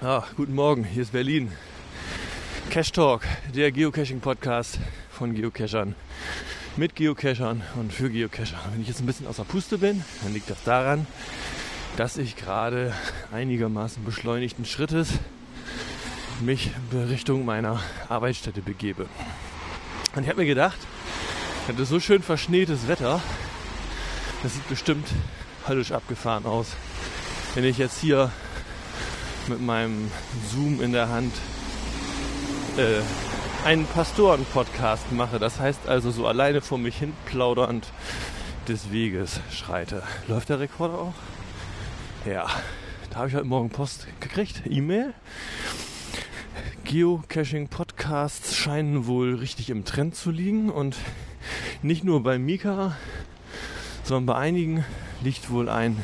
Ah, guten Morgen, hier ist Berlin. Cash Talk, der Geocaching-Podcast von Geocachern. Mit Geocachern und für Geocacher. Wenn ich jetzt ein bisschen außer Puste bin, dann liegt das daran, dass ich gerade einigermaßen beschleunigten Schrittes mich Richtung meiner Arbeitsstätte begebe. Und ich habe mir gedacht, das ist so schön verschneetes Wetter, das sieht bestimmt höllisch abgefahren aus, wenn ich jetzt hier mit meinem Zoom in der Hand äh, einen Pastoren-Podcast mache. Das heißt also so alleine vor mich hin plaudernd des Weges schreite. Läuft der Rekorder auch? Ja, da habe ich heute Morgen Post gekriegt, E-Mail. Geocaching-Podcasts scheinen wohl richtig im Trend zu liegen und nicht nur bei Mika, sondern bei einigen liegt wohl ein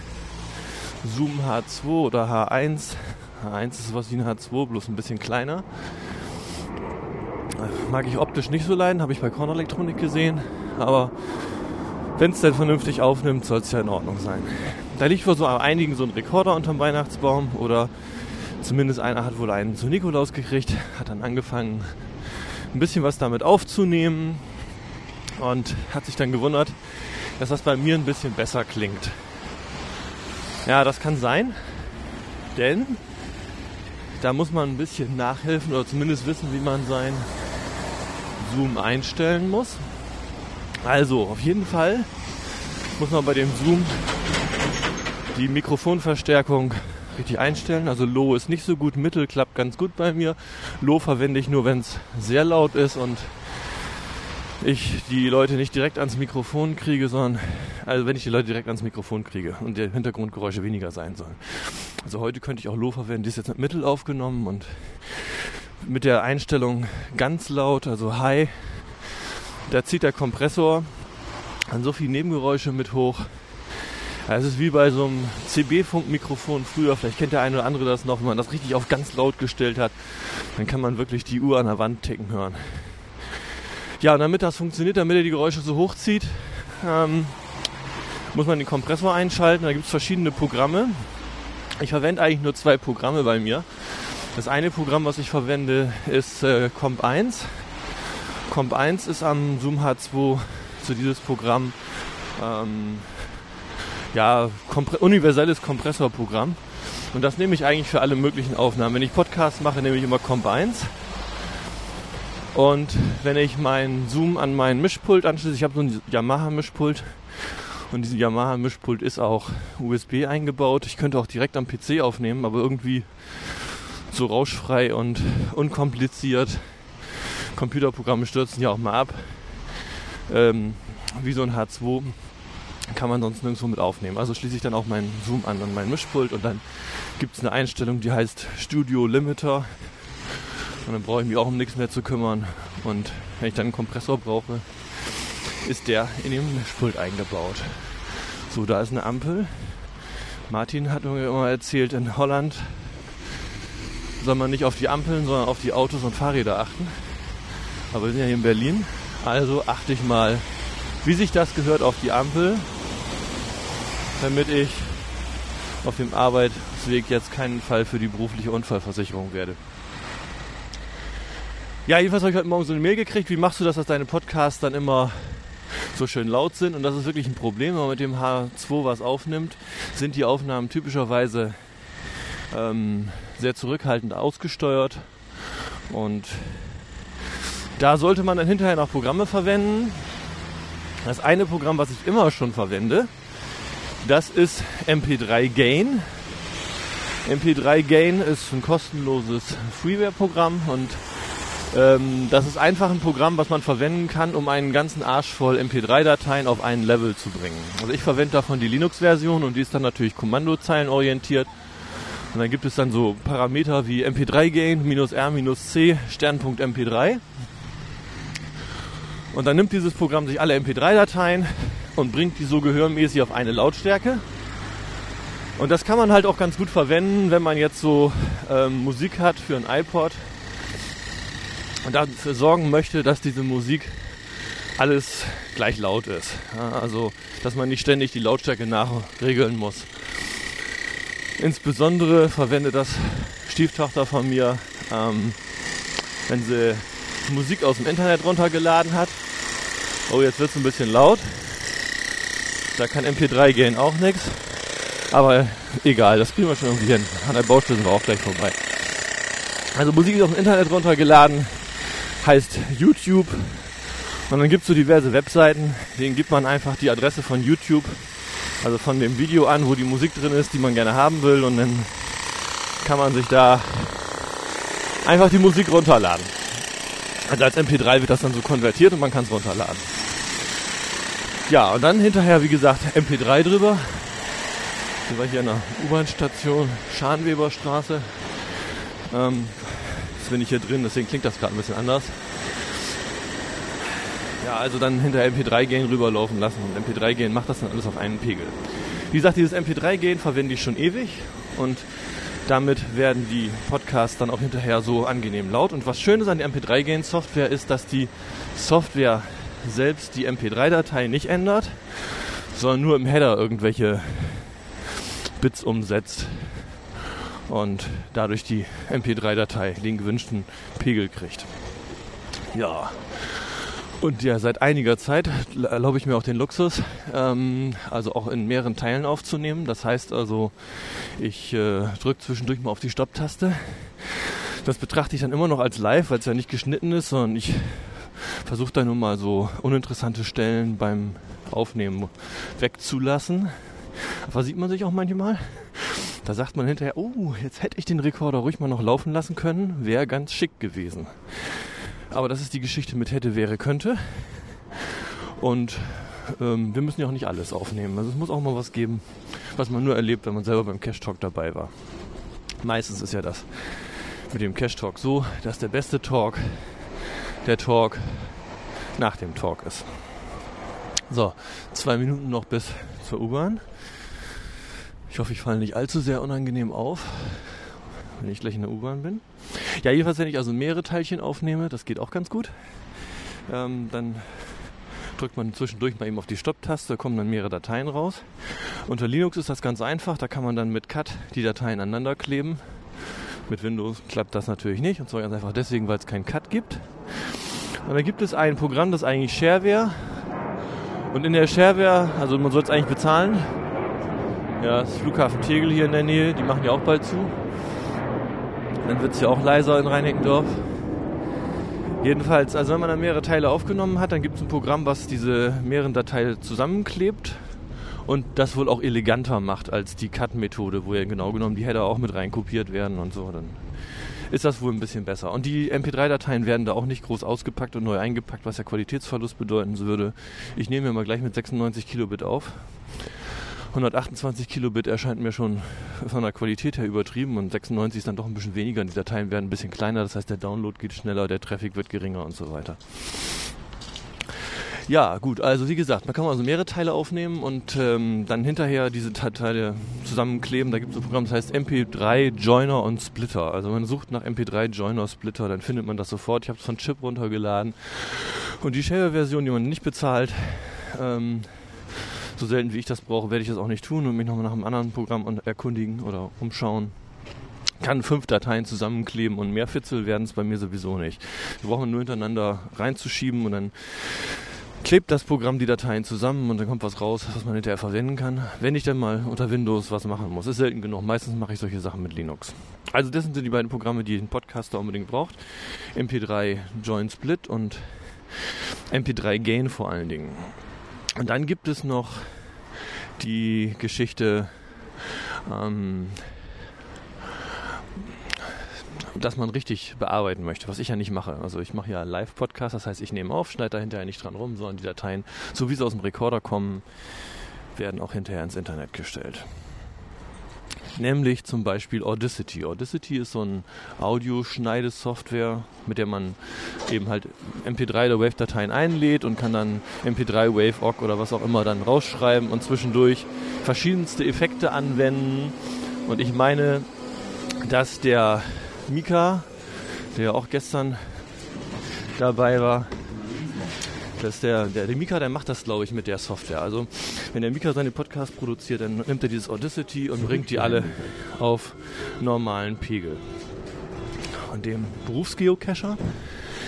Zoom H2 oder H1 H1 ist sowas wie ein H2, bloß ein bisschen kleiner. Mag ich optisch nicht so leiden, habe ich bei Kornelektronik gesehen. Aber wenn es denn vernünftig aufnimmt, soll es ja in Ordnung sein. Da liegt wohl so einigen so ein Rekorder unterm Weihnachtsbaum oder zumindest einer hat wohl einen zu Nikolaus gekriegt, hat dann angefangen, ein bisschen was damit aufzunehmen und hat sich dann gewundert, dass das bei mir ein bisschen besser klingt. Ja, das kann sein, denn da muss man ein bisschen nachhelfen oder zumindest wissen, wie man sein Zoom einstellen muss. Also, auf jeden Fall muss man bei dem Zoom die Mikrofonverstärkung richtig einstellen. Also Low ist nicht so gut, Mittel klappt ganz gut bei mir. Low verwende ich nur, wenn es sehr laut ist und ich die Leute nicht direkt ans Mikrofon kriege, sondern also wenn ich die Leute direkt ans Mikrofon kriege und die Hintergrundgeräusche weniger sein sollen. Also heute könnte ich auch Low verwenden, die ist jetzt mit Mittel aufgenommen und mit der Einstellung ganz laut, also High, da zieht der Kompressor an so viel Nebengeräusche mit hoch. Es ist wie bei so einem CB-Funkmikrofon früher, vielleicht kennt der eine oder andere das noch, wenn man das richtig auf ganz laut gestellt hat, dann kann man wirklich die Uhr an der Wand ticken hören. Ja, damit das funktioniert, damit er die Geräusche so hochzieht, ähm, muss man den Kompressor einschalten. Da gibt es verschiedene Programme. Ich verwende eigentlich nur zwei Programme bei mir. Das eine Programm, was ich verwende, ist äh, Comp 1. Comp 1 ist am Zoom H2 so dieses Programm, ähm, ja, kompre universelles Kompressorprogramm. Und das nehme ich eigentlich für alle möglichen Aufnahmen. Wenn ich Podcasts mache, nehme ich immer Comp 1. Und wenn ich meinen Zoom an meinen Mischpult anschließe, ich habe so ein Yamaha-Mischpult und dieses Yamaha-Mischpult ist auch USB eingebaut. Ich könnte auch direkt am PC aufnehmen, aber irgendwie so rauschfrei und unkompliziert. Computerprogramme stürzen ja auch mal ab. Ähm, wie so ein H2 kann man sonst nirgendwo mit aufnehmen. Also schließe ich dann auch meinen Zoom an an mein Mischpult und dann gibt es eine Einstellung, die heißt Studio Limiter. Und dann brauche ich mich auch um nichts mehr zu kümmern. Und wenn ich dann einen Kompressor brauche, ist der in dem Mischpult eingebaut. So, da ist eine Ampel. Martin hat mir immer erzählt, in Holland soll man nicht auf die Ampeln, sondern auf die Autos und Fahrräder achten. Aber wir sind ja hier in Berlin, also achte ich mal, wie sich das gehört, auf die Ampel, damit ich auf dem Arbeitsweg jetzt keinen Fall für die berufliche Unfallversicherung werde. Ja, jedenfalls habe ich heute Morgen so eine Mail gekriegt. Wie machst du das, dass deine Podcasts dann immer so schön laut sind? Und das ist wirklich ein Problem, wenn man mit dem H2 was aufnimmt, sind die Aufnahmen typischerweise ähm, sehr zurückhaltend ausgesteuert. Und da sollte man dann hinterher noch Programme verwenden. Das eine Programm, was ich immer schon verwende, das ist MP3 Gain. MP3 Gain ist ein kostenloses Freeware-Programm und ähm, das ist einfach ein Programm, was man verwenden kann, um einen ganzen Arsch voll MP3-Dateien auf ein Level zu bringen. Also ich verwende davon die Linux-Version und die ist dann natürlich Kommandozeilen orientiert. Und dann gibt es dann so Parameter wie MP3-Gain, minus R, minus C, Sternpunkt MP3. Und dann nimmt dieses Programm sich alle MP3-Dateien und bringt die so gehörmäßig auf eine Lautstärke. Und das kann man halt auch ganz gut verwenden, wenn man jetzt so ähm, Musik hat für ein iPod und dafür sorgen möchte, dass diese Musik alles gleich laut ist. Ja, also, dass man nicht ständig die Lautstärke nachregeln muss. Insbesondere verwendet das Stieftochter von mir, ähm, wenn sie Musik aus dem Internet runtergeladen hat. Oh, jetzt wird es ein bisschen laut. Da kann MP3 gehen auch nichts. Aber egal, das kriegen wir schon irgendwie hin. An der Baustelle sind wir auch gleich vorbei. Also Musik ist aus dem Internet runtergeladen, heißt YouTube. Und dann gibt es so diverse Webseiten, denen gibt man einfach die Adresse von YouTube, also von dem Video an, wo die Musik drin ist, die man gerne haben will. Und dann kann man sich da einfach die Musik runterladen. Also als MP3 wird das dann so konvertiert und man kann es runterladen. Ja, und dann hinterher, wie gesagt, MP3 drüber. Wir war hier an der U-Bahn-Station Scharnweberstraße. Ähm, jetzt bin ich hier drin, deswegen klingt das gerade ein bisschen anders. Ja, also dann hinter MP3 gehen rüberlaufen lassen und MP3 gehen macht das dann alles auf einen Pegel. Wie gesagt, dieses MP3 gehen verwende ich schon ewig und damit werden die Podcasts dann auch hinterher so angenehm laut. Und was schön ist an der MP3 gehen Software ist, dass die Software selbst die MP3-Datei nicht ändert, sondern nur im Header irgendwelche Bits umsetzt und dadurch die MP3-Datei den gewünschten Pegel kriegt. Ja. Und ja, seit einiger Zeit erlaube ich mir auch den Luxus, ähm, also auch in mehreren Teilen aufzunehmen. Das heißt also, ich äh, drücke zwischendurch mal auf die Stopp-Taste. Das betrachte ich dann immer noch als live, weil es ja nicht geschnitten ist, sondern ich versuche da nur mal so uninteressante Stellen beim Aufnehmen wegzulassen. Aber sieht man sich auch manchmal. Da sagt man hinterher, oh, jetzt hätte ich den Rekorder ruhig mal noch laufen lassen können, wäre ganz schick gewesen. Aber das ist die Geschichte mit hätte, wäre, könnte. Und ähm, wir müssen ja auch nicht alles aufnehmen. Also es muss auch mal was geben, was man nur erlebt, wenn man selber beim Cash Talk dabei war. Meistens ist ja das mit dem Cash Talk so, dass der beste Talk der Talk nach dem Talk ist. So, zwei Minuten noch bis zur U-Bahn. Ich hoffe, ich falle nicht allzu sehr unangenehm auf, wenn ich gleich in der U-Bahn bin. Ja, jedenfalls, wenn ich also mehrere Teilchen aufnehme, das geht auch ganz gut. Ähm, dann drückt man zwischendurch mal eben auf die Stopp-Taste, da kommen dann mehrere Dateien raus. Unter Linux ist das ganz einfach, da kann man dann mit Cut die Dateien aneinander kleben. Mit Windows klappt das natürlich nicht und zwar ganz einfach deswegen, weil es keinen Cut gibt. Und dann gibt es ein Programm, das eigentlich Shareware. Und in der Shareware, also man soll es eigentlich bezahlen. Ja, das Flughafen Tegel hier in der Nähe, die machen ja auch bald zu. Dann wird es ja auch leiser in Reinickendorf. Jedenfalls, also wenn man dann mehrere Teile aufgenommen hat, dann gibt es ein Programm, was diese mehreren Dateien zusammenklebt und das wohl auch eleganter macht als die Cut-Methode, wo ja genau genommen die Header auch mit reinkopiert werden und so. Dann ist das wohl ein bisschen besser. Und die MP3-Dateien werden da auch nicht groß ausgepackt und neu eingepackt, was ja Qualitätsverlust bedeuten würde. Ich nehme mir mal gleich mit 96 Kilobit auf. 128 Kilobit erscheint mir schon von der Qualität her übertrieben und 96 ist dann doch ein bisschen weniger. Die Dateien werden ein bisschen kleiner, das heißt der Download geht schneller, der Traffic wird geringer und so weiter. Ja, gut, also wie gesagt, man kann also mehrere Teile aufnehmen und ähm, dann hinterher diese Teile zusammenkleben. Da gibt es ein Programm, das heißt MP3 Joiner und Splitter. Also man sucht nach MP3 Joiner Splitter, dann findet man das sofort. Ich habe es von Chip runtergeladen. Und die Share-Version, die man nicht bezahlt, ähm, so selten wie ich das brauche, werde ich das auch nicht tun und mich nochmal nach einem anderen Programm erkundigen oder umschauen kann fünf Dateien zusammenkleben und mehr Fitzel werden es bei mir sowieso nicht. Wir brauchen nur hintereinander reinzuschieben und dann klebt das Programm die Dateien zusammen und dann kommt was raus, was man hinterher verwenden kann, wenn ich dann mal unter Windows was machen muss. Ist selten genug. Meistens mache ich solche Sachen mit Linux. Also das sind die beiden Programme, die ein Podcaster unbedingt braucht. MP3 Join Split und MP3 Gain vor allen Dingen. Und dann gibt es noch die Geschichte ähm, das man richtig bearbeiten möchte, was ich ja nicht mache. Also ich mache ja Live-Podcast, das heißt, ich nehme auf, schneide da hinterher nicht dran rum, sondern die Dateien, so wie sie aus dem Rekorder kommen, werden auch hinterher ins Internet gestellt. Nämlich zum Beispiel Audacity. Audacity ist so ein Audioschneidesoftware, mit der man eben halt MP3 oder Wave-Dateien einlädt und kann dann MP3, Wave, OGG oder was auch immer dann rausschreiben und zwischendurch verschiedenste Effekte anwenden. Und ich meine, dass der Mika, der auch gestern dabei war, Das der, der, der Mika, der macht das, glaube ich, mit der Software. Also wenn der Mika seine Podcasts produziert, dann nimmt er dieses Audacity und bringt die alle auf normalen Pegel. Und dem Berufsgeocacher,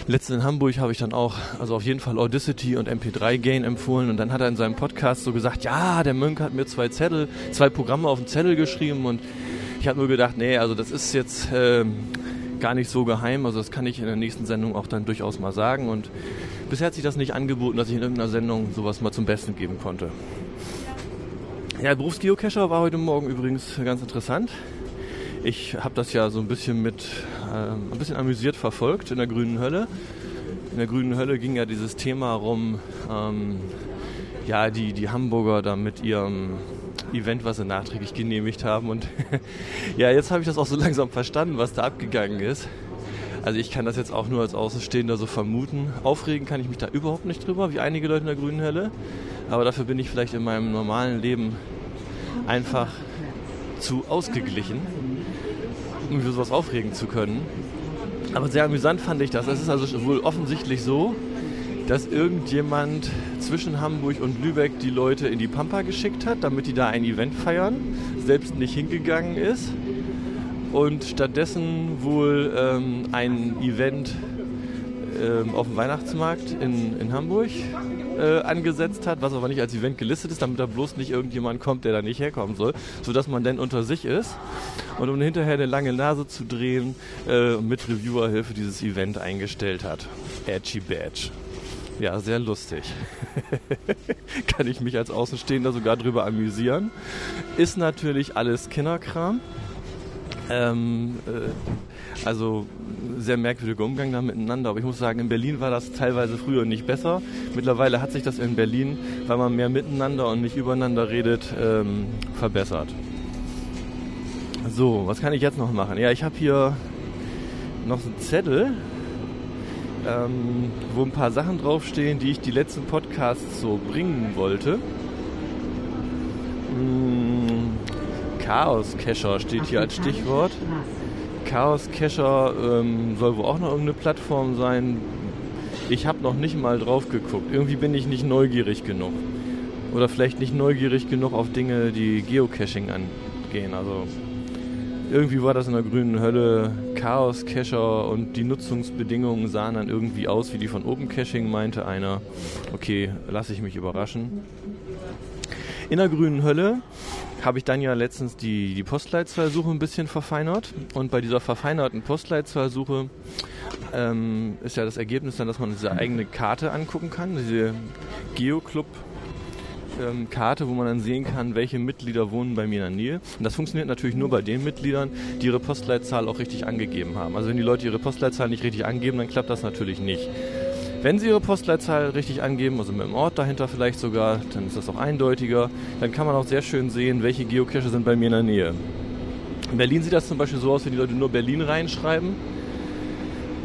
letzten in Hamburg habe ich dann auch, also auf jeden Fall Audacity und MP3 Gain empfohlen und dann hat er in seinem Podcast so gesagt, ja, der Mönk hat mir zwei Zettel, zwei Programme auf den Zettel geschrieben und ich habe nur gedacht, nee, also das ist jetzt ähm, gar nicht so geheim, also das kann ich in der nächsten Sendung auch dann durchaus mal sagen und bisher hat sich das nicht angeboten, dass ich in irgendeiner Sendung sowas mal zum Besten geben konnte. Ja, Berufsgeocacher war heute Morgen übrigens ganz interessant. Ich habe das ja so ein bisschen mit, äh, ein bisschen amüsiert verfolgt in der grünen Hölle. In der grünen Hölle ging ja dieses Thema rum, ähm, ja, die, die Hamburger da mit ihrem Event, was sie nachträglich genehmigt haben. Und ja, jetzt habe ich das auch so langsam verstanden, was da abgegangen ist. Also ich kann das jetzt auch nur als Außenstehender so vermuten. Aufregen kann ich mich da überhaupt nicht drüber, wie einige Leute in der grünen Hölle. Aber dafür bin ich vielleicht in meinem normalen Leben einfach zu ausgeglichen, um für sowas aufregen zu können. Aber sehr amüsant fand ich das. Es ist also wohl offensichtlich so, dass irgendjemand zwischen Hamburg und Lübeck die Leute in die Pampa geschickt hat, damit die da ein Event feiern, selbst nicht hingegangen ist und stattdessen wohl ähm, ein Event ähm, auf dem Weihnachtsmarkt in, in Hamburg äh, angesetzt hat, was aber nicht als Event gelistet ist, damit da bloß nicht irgendjemand kommt, der da nicht herkommen soll, sodass man dann unter sich ist und um hinterher eine lange Nase zu drehen äh, mit Reviewerhilfe dieses Event eingestellt hat. Edgy Badge. Ja, sehr lustig. Kann ich mich als Außenstehender sogar drüber amüsieren. Ist natürlich alles Kinderkram. Ähm, äh, also sehr merkwürdiger Umgang da miteinander. Aber ich muss sagen, in Berlin war das teilweise früher nicht besser. Mittlerweile hat sich das in Berlin, weil man mehr miteinander und nicht übereinander redet, ähm, verbessert. So, was kann ich jetzt noch machen? Ja, ich habe hier noch einen Zettel, ähm, wo ein paar Sachen draufstehen, die ich die letzten Podcasts so bringen wollte. Hm, Chaos Cacher steht hier als Stichwort. Chaos Cacher ähm, soll wohl auch noch irgendeine Plattform sein. Ich habe noch nicht mal drauf geguckt. Irgendwie bin ich nicht neugierig genug. Oder vielleicht nicht neugierig genug auf Dinge, die Geocaching angehen. Also irgendwie war das in der grünen Hölle Chaos Cacher und die Nutzungsbedingungen sahen dann irgendwie aus wie die von Open Caching, meinte einer. Okay, lasse ich mich überraschen. In der grünen Hölle habe ich dann ja letztens die, die Postleitzahlsuche ein bisschen verfeinert. Und bei dieser verfeinerten Postleitzahlsuche ähm, ist ja das Ergebnis dann, dass man diese eigene Karte angucken kann, diese Geoclub ähm, Karte, wo man dann sehen kann, welche Mitglieder wohnen bei mir in der Nähe. Und das funktioniert natürlich nur bei den Mitgliedern, die ihre Postleitzahl auch richtig angegeben haben. Also wenn die Leute ihre Postleitzahl nicht richtig angeben, dann klappt das natürlich nicht. Wenn Sie Ihre Postleitzahl richtig angeben, also mit dem Ort dahinter vielleicht sogar, dann ist das auch eindeutiger. Dann kann man auch sehr schön sehen, welche Geocache sind bei mir in der Nähe. In Berlin sieht das zum Beispiel so aus, wenn die Leute nur Berlin reinschreiben.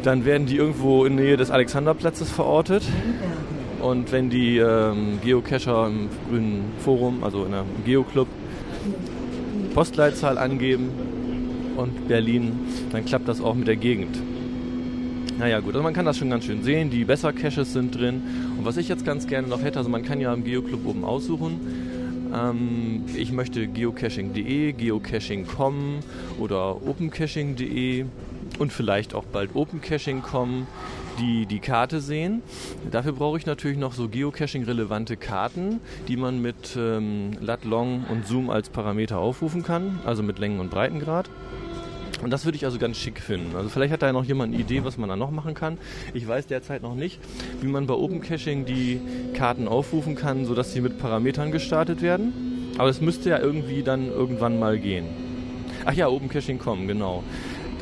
Dann werden die irgendwo in der Nähe des Alexanderplatzes verortet. Und wenn die ähm, Geocacher im grünen Forum, also in einem Geoclub, Postleitzahl angeben und Berlin, dann klappt das auch mit der Gegend. Naja gut, also man kann das schon ganz schön sehen. Die besser Caches sind drin. Und was ich jetzt ganz gerne noch hätte, also man kann ja im Geoclub oben aussuchen. Ähm, ich möchte geocaching.de, geocaching.com oder opencaching.de und vielleicht auch bald opencaching.com die, die Karte sehen. Dafür brauche ich natürlich noch so Geocaching-relevante Karten, die man mit ähm, Lat, Long und Zoom als Parameter aufrufen kann, also mit Längen- und Breitengrad. Und das würde ich also ganz schick finden. Also vielleicht hat da ja noch jemand eine Idee, was man da noch machen kann. Ich weiß derzeit noch nicht, wie man bei Open Caching die Karten aufrufen kann, sodass sie mit Parametern gestartet werden. Aber es müsste ja irgendwie dann irgendwann mal gehen. Ach ja, Open Caching kommen, genau.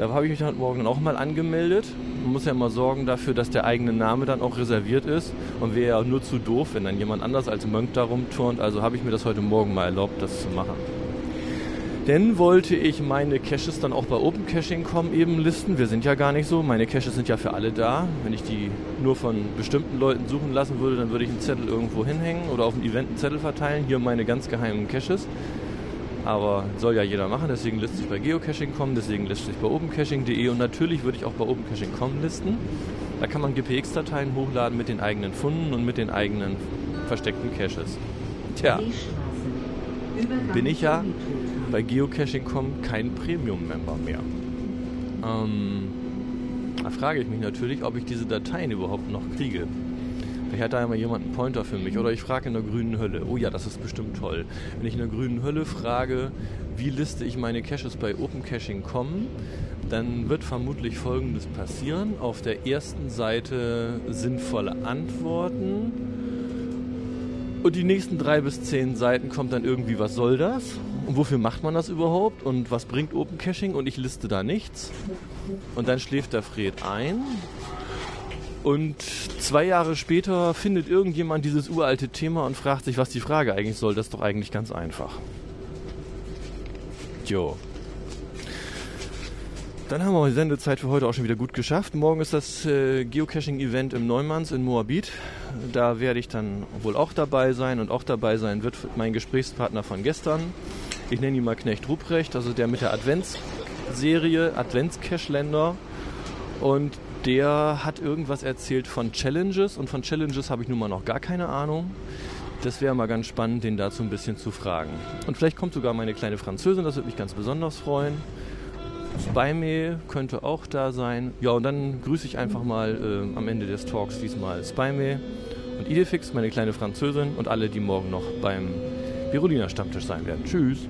Da habe ich mich heute Morgen auch mal angemeldet. Man muss ja immer sorgen dafür, dass der eigene Name dann auch reserviert ist. Und wäre ja nur zu doof, wenn dann jemand anders als Mönk da rumturnt. Also habe ich mir das heute Morgen mal erlaubt, das zu machen. Denn wollte ich meine Caches dann auch bei OpenCaching.com eben listen. Wir sind ja gar nicht so. Meine Caches sind ja für alle da. Wenn ich die nur von bestimmten Leuten suchen lassen würde, dann würde ich einen Zettel irgendwo hinhängen oder auf ein Event einen Zettel verteilen. Hier meine ganz geheimen Caches. Aber soll ja jeder machen, deswegen lässt sich bei Geocaching kommen, deswegen lässt sich bei opencaching.de und natürlich würde ich auch bei opencaching.com listen. Da kann man GPX-Dateien hochladen mit den eigenen Funden und mit den eigenen versteckten Caches. Tja, bin ich ja bei Geocaching.com kein Premium-Member mehr. Ähm, da frage ich mich natürlich, ob ich diese Dateien überhaupt noch kriege. Vielleicht hat da immer jemand einen Pointer für mich. Oder ich frage in der grünen Hölle. Oh ja, das ist bestimmt toll. Wenn ich in der grünen Hölle frage, wie liste ich meine Caches bei OpenCaching.com, dann wird vermutlich Folgendes passieren. Auf der ersten Seite sinnvolle Antworten. Und die nächsten drei bis zehn Seiten kommt dann irgendwie, was soll das? Und wofür macht man das überhaupt? Und was bringt Open Caching? Und ich liste da nichts. Und dann schläft der Fred ein. Und zwei Jahre später findet irgendjemand dieses uralte Thema und fragt sich, was die Frage eigentlich soll. Das ist doch eigentlich ganz einfach. Jo. Dann haben wir die Sendezeit für heute auch schon wieder gut geschafft. Morgen ist das äh, Geocaching-Event im Neumanns in Moabit. Da werde ich dann wohl auch dabei sein und auch dabei sein wird mein Gesprächspartner von gestern. Ich nenne ihn mal Knecht Ruprecht, also der mit der Adventsserie, Adventscache-Länder. Und der hat irgendwas erzählt von Challenges und von Challenges habe ich nun mal noch gar keine Ahnung. Das wäre mal ganz spannend, den dazu ein bisschen zu fragen. Und vielleicht kommt sogar meine kleine Französin, das würde mich ganz besonders freuen. Spyme könnte auch da sein. Ja, und dann grüße ich einfach mal äh, am Ende des Talks diesmal Spyme und Idefix, meine kleine Französin und alle, die morgen noch beim Biroliner Stammtisch sein werden. Tschüss!